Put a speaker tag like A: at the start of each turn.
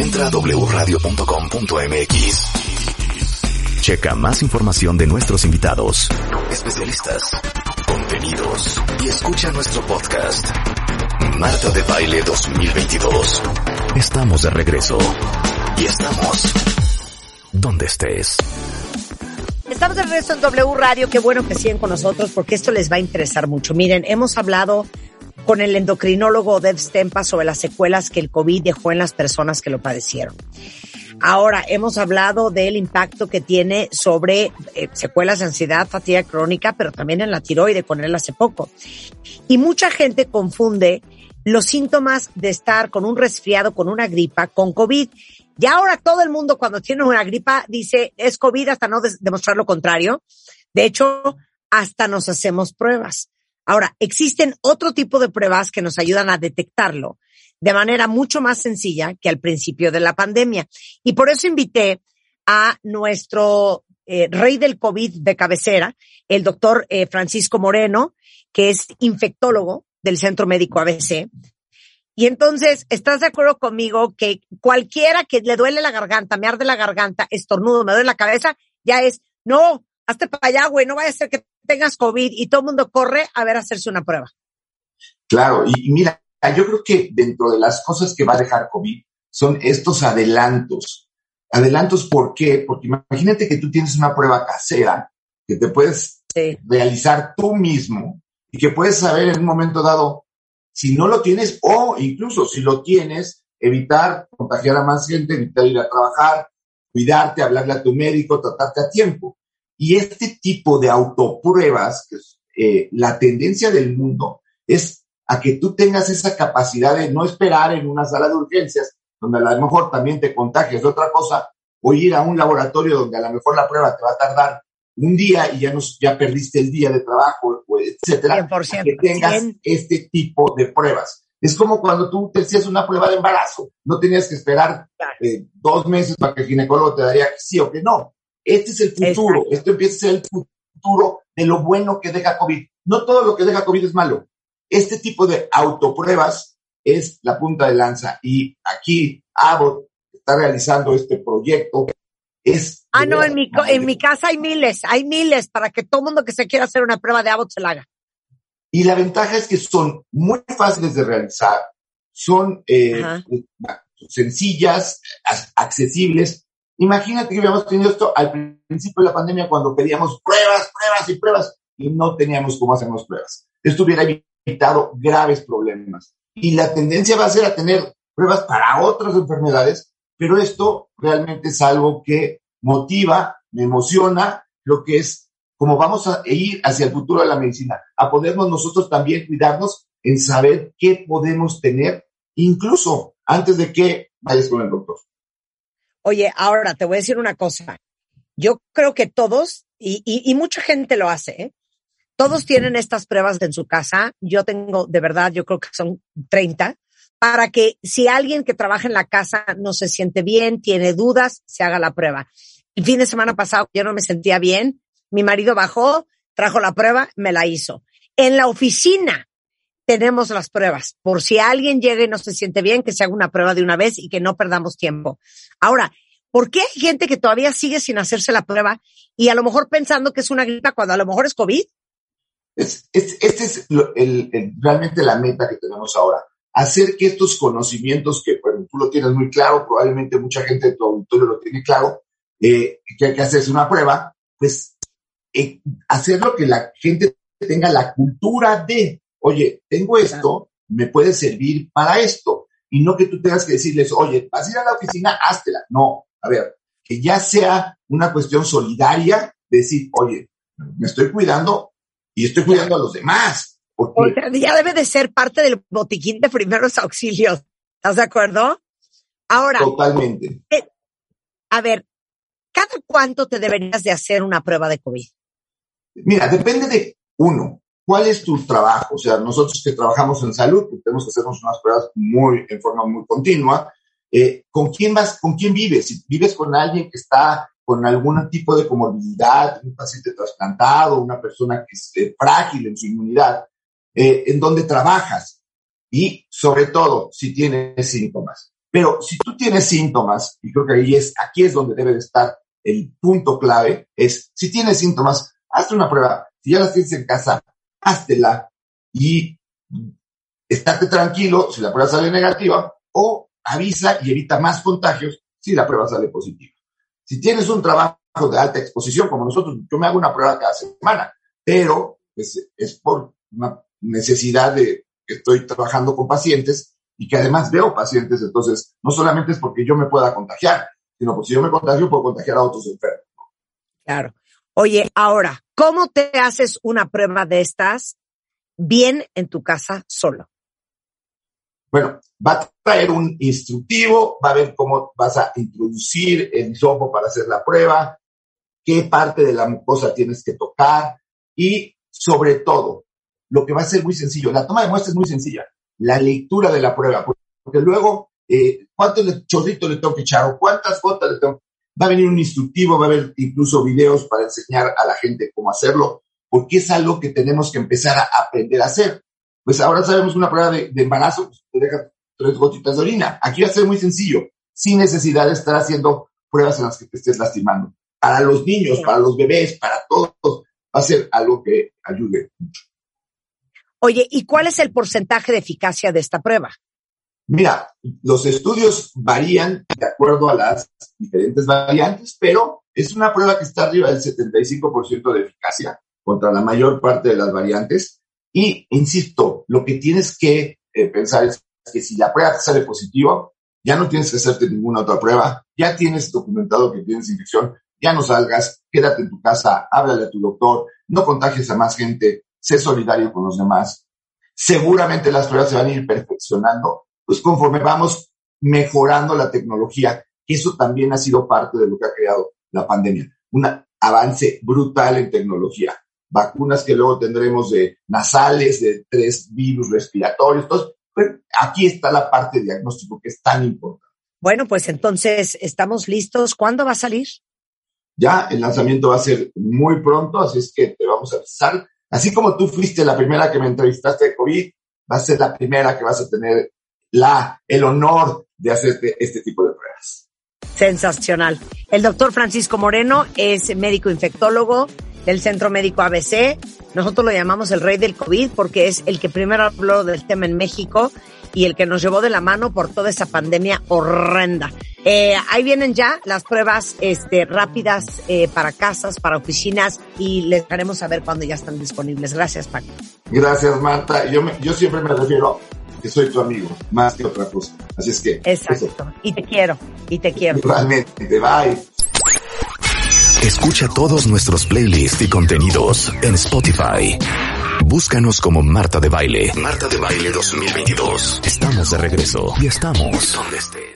A: Entra a wradio.com.mx. Checa más información de nuestros invitados, especialistas, contenidos y escucha nuestro podcast. Marta de Baile 2022. Estamos de regreso. Y estamos donde estés.
B: Estamos de regreso en W Radio. Qué bueno que siguen con nosotros porque esto les va a interesar mucho. Miren, hemos hablado con el endocrinólogo Dev Stempa sobre las secuelas que el COVID dejó en las personas que lo padecieron. Ahora, hemos hablado del impacto que tiene sobre eh, secuelas de ansiedad, fatiga crónica, pero también en la tiroide, con él hace poco. Y mucha gente confunde los síntomas de estar con un resfriado, con una gripa, con COVID. Y ahora todo el mundo cuando tiene una gripa dice es COVID hasta no demostrar lo contrario. De hecho, hasta nos hacemos pruebas. Ahora, existen otro tipo de pruebas que nos ayudan a detectarlo de manera mucho más sencilla que al principio de la pandemia. Y por eso invité a nuestro eh, rey del COVID de cabecera, el doctor eh, Francisco Moreno, que es infectólogo del Centro Médico ABC. Y entonces, ¿estás de acuerdo conmigo que cualquiera que le duele la garganta, me arde la garganta, estornudo, me duele la cabeza, ya es, no, hazte para allá, güey, no vaya a ser que tengas COVID y todo el mundo corre a ver hacerse una prueba.
C: Claro, y, mira, yo creo que dentro de las cosas que va a dejar COVID son estos adelantos. Adelantos, ¿por qué? Porque imagínate que tú tienes una prueba casera que te puedes realizar tú mismo y que puedes saber en un momento dado si no lo tienes o incluso si lo tienes, evitar contagiar a más gente, evitar ir a trabajar, cuidarte, hablarle a tu médico, tratarte a tiempo. Y este tipo de autopruebas, que es, eh, la tendencia del mundo es a que tú tengas esa capacidad de no esperar en una sala de urgencias, donde a lo mejor también te contagias de otra cosa, o ir a un laboratorio donde a lo mejor la prueba te va a tardar un día y ya, nos, ya perdiste el día de trabajo, etcétera, que tengas este tipo de pruebas. Es como cuando tú te hacías una prueba de embarazo, no tenías que esperar eh, dos meses para que el ginecólogo te daría que sí o que no. Este es el futuro, esto empieza a ser el futuro de lo bueno que deja COVID. No todo lo que deja COVID es malo. Este tipo de autopruebas es la punta de lanza y aquí Abbott está realizando este proyecto es
B: ah, no, en mi, en mi casa hay miles, hay miles para que todo mundo que se quiera hacer una prueba de Abbott se la haga.
C: Y la ventaja es que son muy fáciles de realizar, son eh, sencillas, accesibles. Imagínate que habíamos tenido esto al principio de la pandemia cuando pedíamos pruebas, pruebas y pruebas y no teníamos cómo hacernos pruebas. Esto hubiera evitado graves problemas. Y la tendencia va a ser a tener pruebas para otras enfermedades pero esto realmente es algo que motiva, me emociona, lo que es como vamos a ir hacia el futuro de la medicina, a podernos nosotros también cuidarnos en saber qué podemos tener, incluso antes de que vayas con el doctor.
B: Oye, ahora te voy a decir una cosa. Yo creo que todos, y, mucha gente lo hace, ¿eh? todos tienen estas pruebas en su casa. Yo tengo, de verdad, yo creo que son 30 para que si alguien que trabaja en la casa no se siente bien, tiene dudas, se haga la prueba. El fin de semana pasado yo no me sentía bien, mi marido bajó, trajo la prueba, me la hizo. En la oficina tenemos las pruebas, por si alguien llega y no se siente bien, que se haga una prueba de una vez y que no perdamos tiempo. Ahora, ¿por qué hay gente que todavía sigue sin hacerse la prueba y a lo mejor pensando que es una gripa cuando a lo mejor es COVID?
C: Es, este es realmente la meta que tenemos ahora hacer que estos conocimientos que bueno, tú lo tienes muy claro, probablemente mucha gente de tu auditorio lo tiene claro, eh, que hay que hacerse una prueba, pues eh, hacerlo que la gente tenga la cultura de, oye, tengo esto, me puede servir para esto, y no que tú tengas que decirles, oye, vas a ir a la oficina, háztela. No, a ver, que ya sea una cuestión solidaria, decir, oye, me estoy cuidando y estoy cuidando a los demás
B: ya debe de ser parte del botiquín de primeros auxilios. ¿Estás de acuerdo? Ahora.
C: Totalmente.
B: Eh, a ver, ¿cada cuánto te deberías de hacer una prueba de COVID?
C: Mira, depende de uno. ¿Cuál es tu trabajo? O sea, nosotros que trabajamos en salud, pues, tenemos que hacernos unas pruebas muy, en forma muy continua. Eh, ¿Con quién vas? ¿Con quién vives? Si vives con alguien que está con algún tipo de comorbilidad, un paciente trasplantado, una persona que es eh, frágil en su inmunidad, eh, en donde trabajas y sobre todo si tienes síntomas. Pero si tú tienes síntomas, y creo que ahí es, aquí es donde debe de estar el punto clave, es si tienes síntomas, hazte una prueba. Si ya las tienes en casa, háztela y estate tranquilo si la prueba sale negativa o avisa y evita más contagios si la prueba sale positiva. Si tienes un trabajo de alta exposición, como nosotros, yo me hago una prueba cada semana, pero es, es por una necesidad de que estoy trabajando con pacientes y que además veo pacientes, entonces no solamente es porque yo me pueda contagiar, sino porque si yo me contagio puedo contagiar a otros enfermos.
B: Claro. Oye, ahora, ¿cómo te haces una prueba de estas bien en tu casa solo?
C: Bueno, va a traer un instructivo, va a ver cómo vas a introducir el hisopo para hacer la prueba, qué parte de la mucosa tienes que tocar y sobre todo, lo que va a ser muy sencillo, la toma de muestra es muy sencilla, la lectura de la prueba, porque luego, eh, ¿cuántos chorritos le tengo que echar o cuántas gotas le tengo? Va a venir un instructivo, va a haber incluso videos para enseñar a la gente cómo hacerlo, porque es algo que tenemos que empezar a aprender a hacer. Pues ahora sabemos una prueba de, embarazo, pues te deja tres gotitas de orina. Aquí va a ser muy sencillo, sin necesidad de estar haciendo pruebas en las que te estés lastimando. Para los niños, para los bebés, para todos, va a ser algo que ayude mucho.
B: Oye, ¿y cuál es el porcentaje de eficacia de esta prueba?
C: Mira, los estudios varían de acuerdo a las diferentes variantes, pero es una prueba que está arriba del 75% de eficacia contra la mayor parte de las variantes. Y, insisto, lo que tienes que eh, pensar es que si la prueba sale positiva, ya no tienes que hacerte ninguna otra prueba, ya tienes documentado que tienes infección, ya no salgas, quédate en tu casa, háblale a tu doctor, no contagies a más gente, sé solidario con los demás. Seguramente las pruebas se van a ir perfeccionando, pues conforme vamos mejorando la tecnología, eso también ha sido parte de lo que ha creado la pandemia, un avance brutal en tecnología. Vacunas que luego tendremos de nasales, de tres virus respiratorios. Entonces, pues, aquí está la parte de diagnóstico que es tan importante.
B: Bueno, pues entonces estamos listos. ¿Cuándo va a salir?
C: Ya el lanzamiento va a ser muy pronto, así es que te vamos a avisar. Así como tú fuiste la primera que me entrevistaste de COVID, va a ser la primera que vas a tener la, el honor de hacerte este tipo de pruebas.
B: Sensacional. El doctor Francisco Moreno es médico infectólogo del Centro Médico ABC. Nosotros lo llamamos el rey del COVID porque es el que primero habló del tema en México y el que nos llevó de la mano por toda esa pandemia horrenda. Eh, ahí vienen ya las pruebas este, rápidas eh, para casas, para oficinas y les haremos saber cuándo ya están disponibles. Gracias, Paco.
C: Gracias, Marta. Yo, yo siempre me refiero que soy tu amigo, más que otra cosa. Así es que.
B: Exacto. Y te quiero, y te quiero.
C: Realmente, bye.
A: Escucha todos nuestros playlists y contenidos en Spotify. Búscanos como Marta de Baile. Marta de Baile 2022. Estamos de regreso y estamos donde estés.